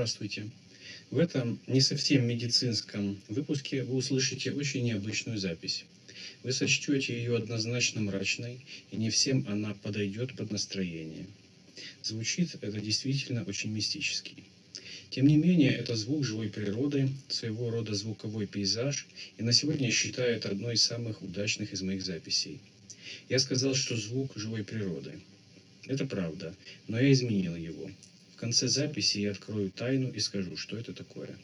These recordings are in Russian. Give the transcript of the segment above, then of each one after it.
Здравствуйте. В этом не совсем медицинском выпуске вы услышите очень необычную запись. Вы сочтете ее однозначно мрачной, и не всем она подойдет под настроение. Звучит это действительно очень мистически. Тем не менее, это звук живой природы, своего рода звуковой пейзаж, и на сегодня я считаю это одной из самых удачных из моих записей. Я сказал, что звук живой природы. Это правда, но я изменил его. В конце записи я открою тайну и скажу, что это такое.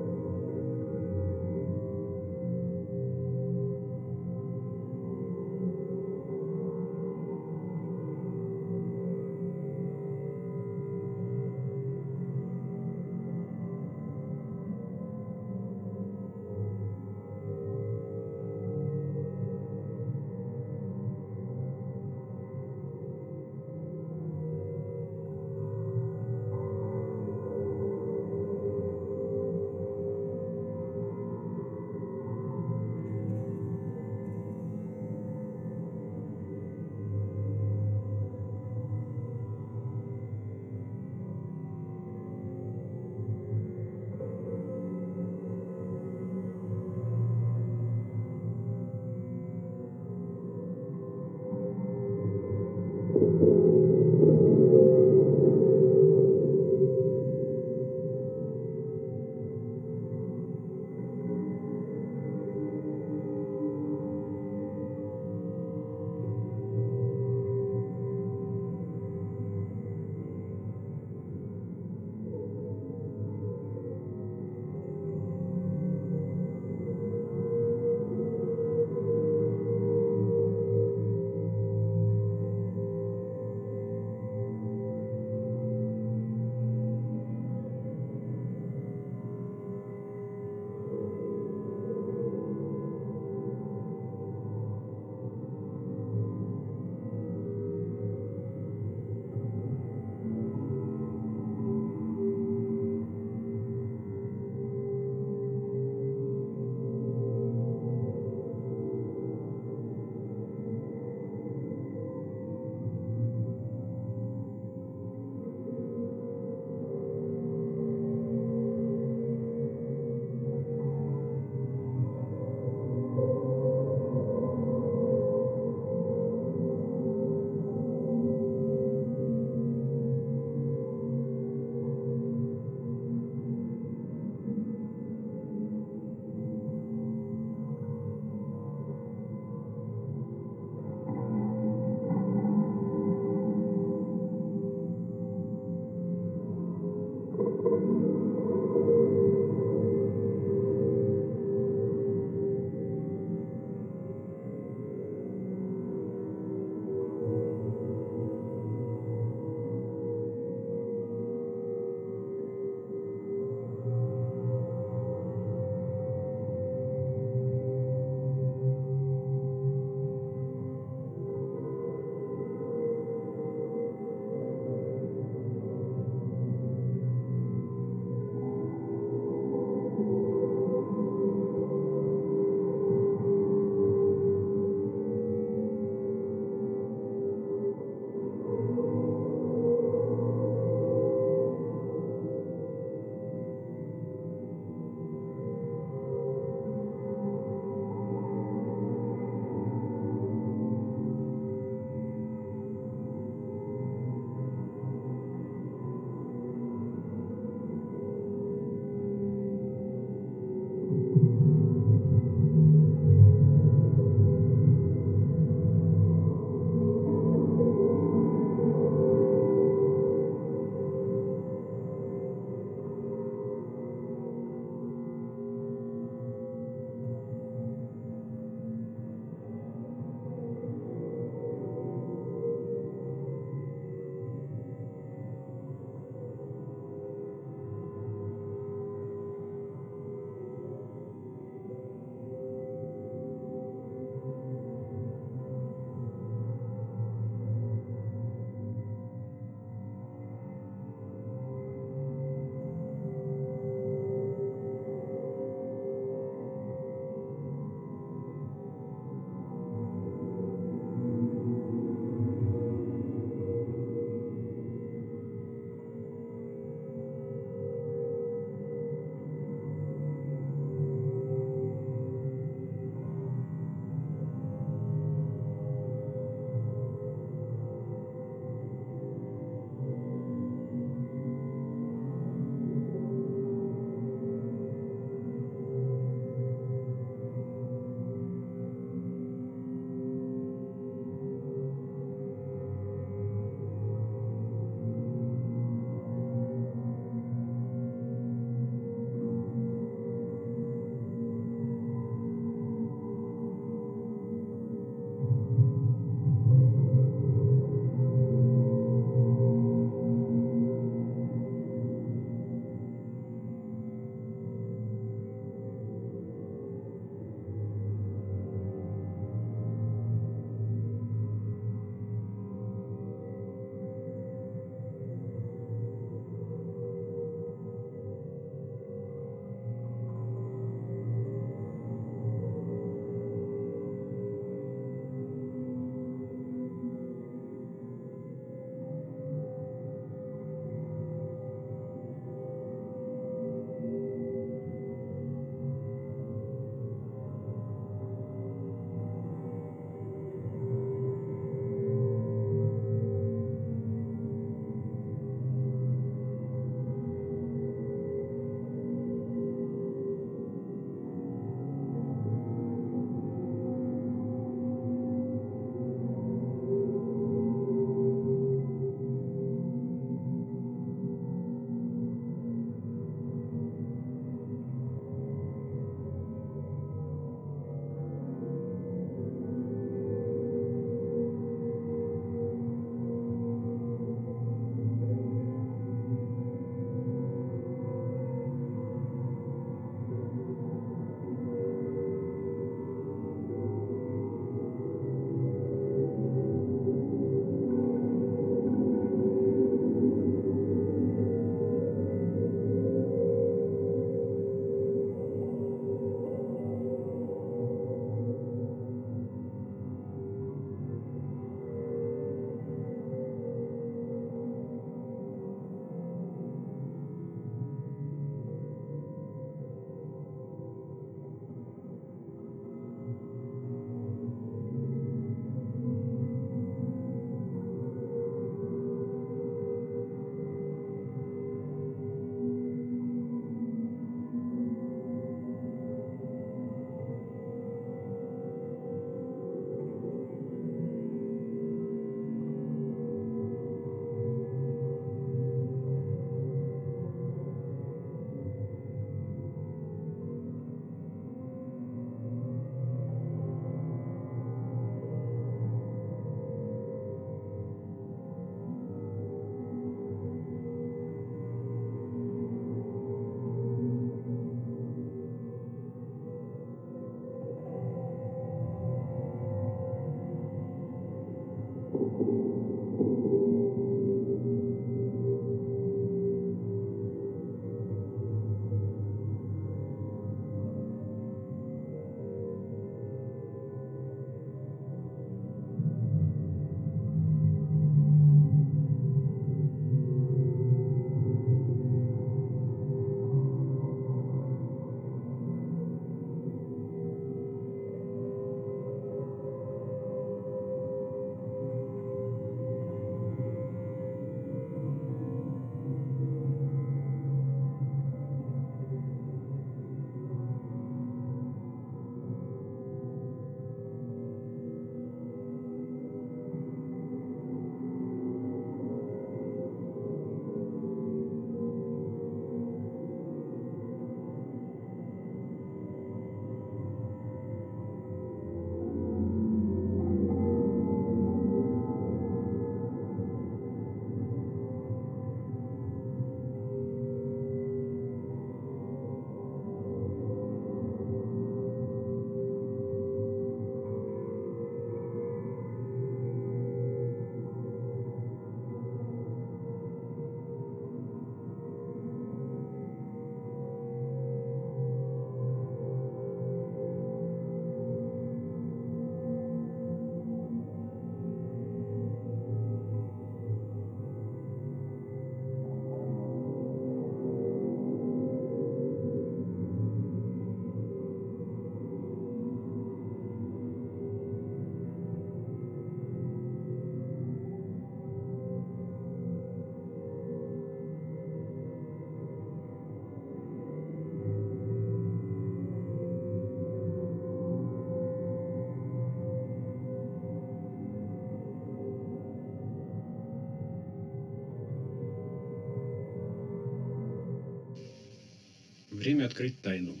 Открыть тайну.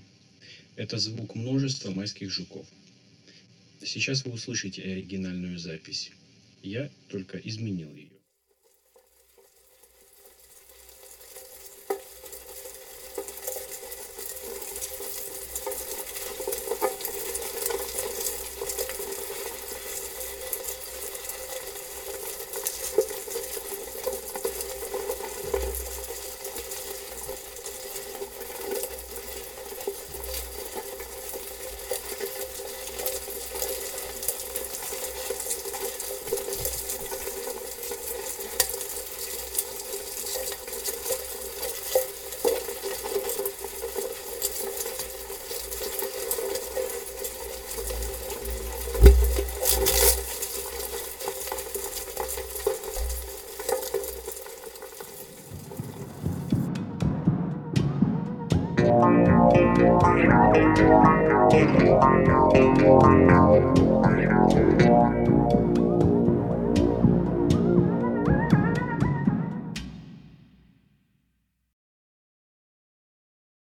Это звук множества майских жуков. Сейчас вы услышите оригинальную запись. Я только изменил ее.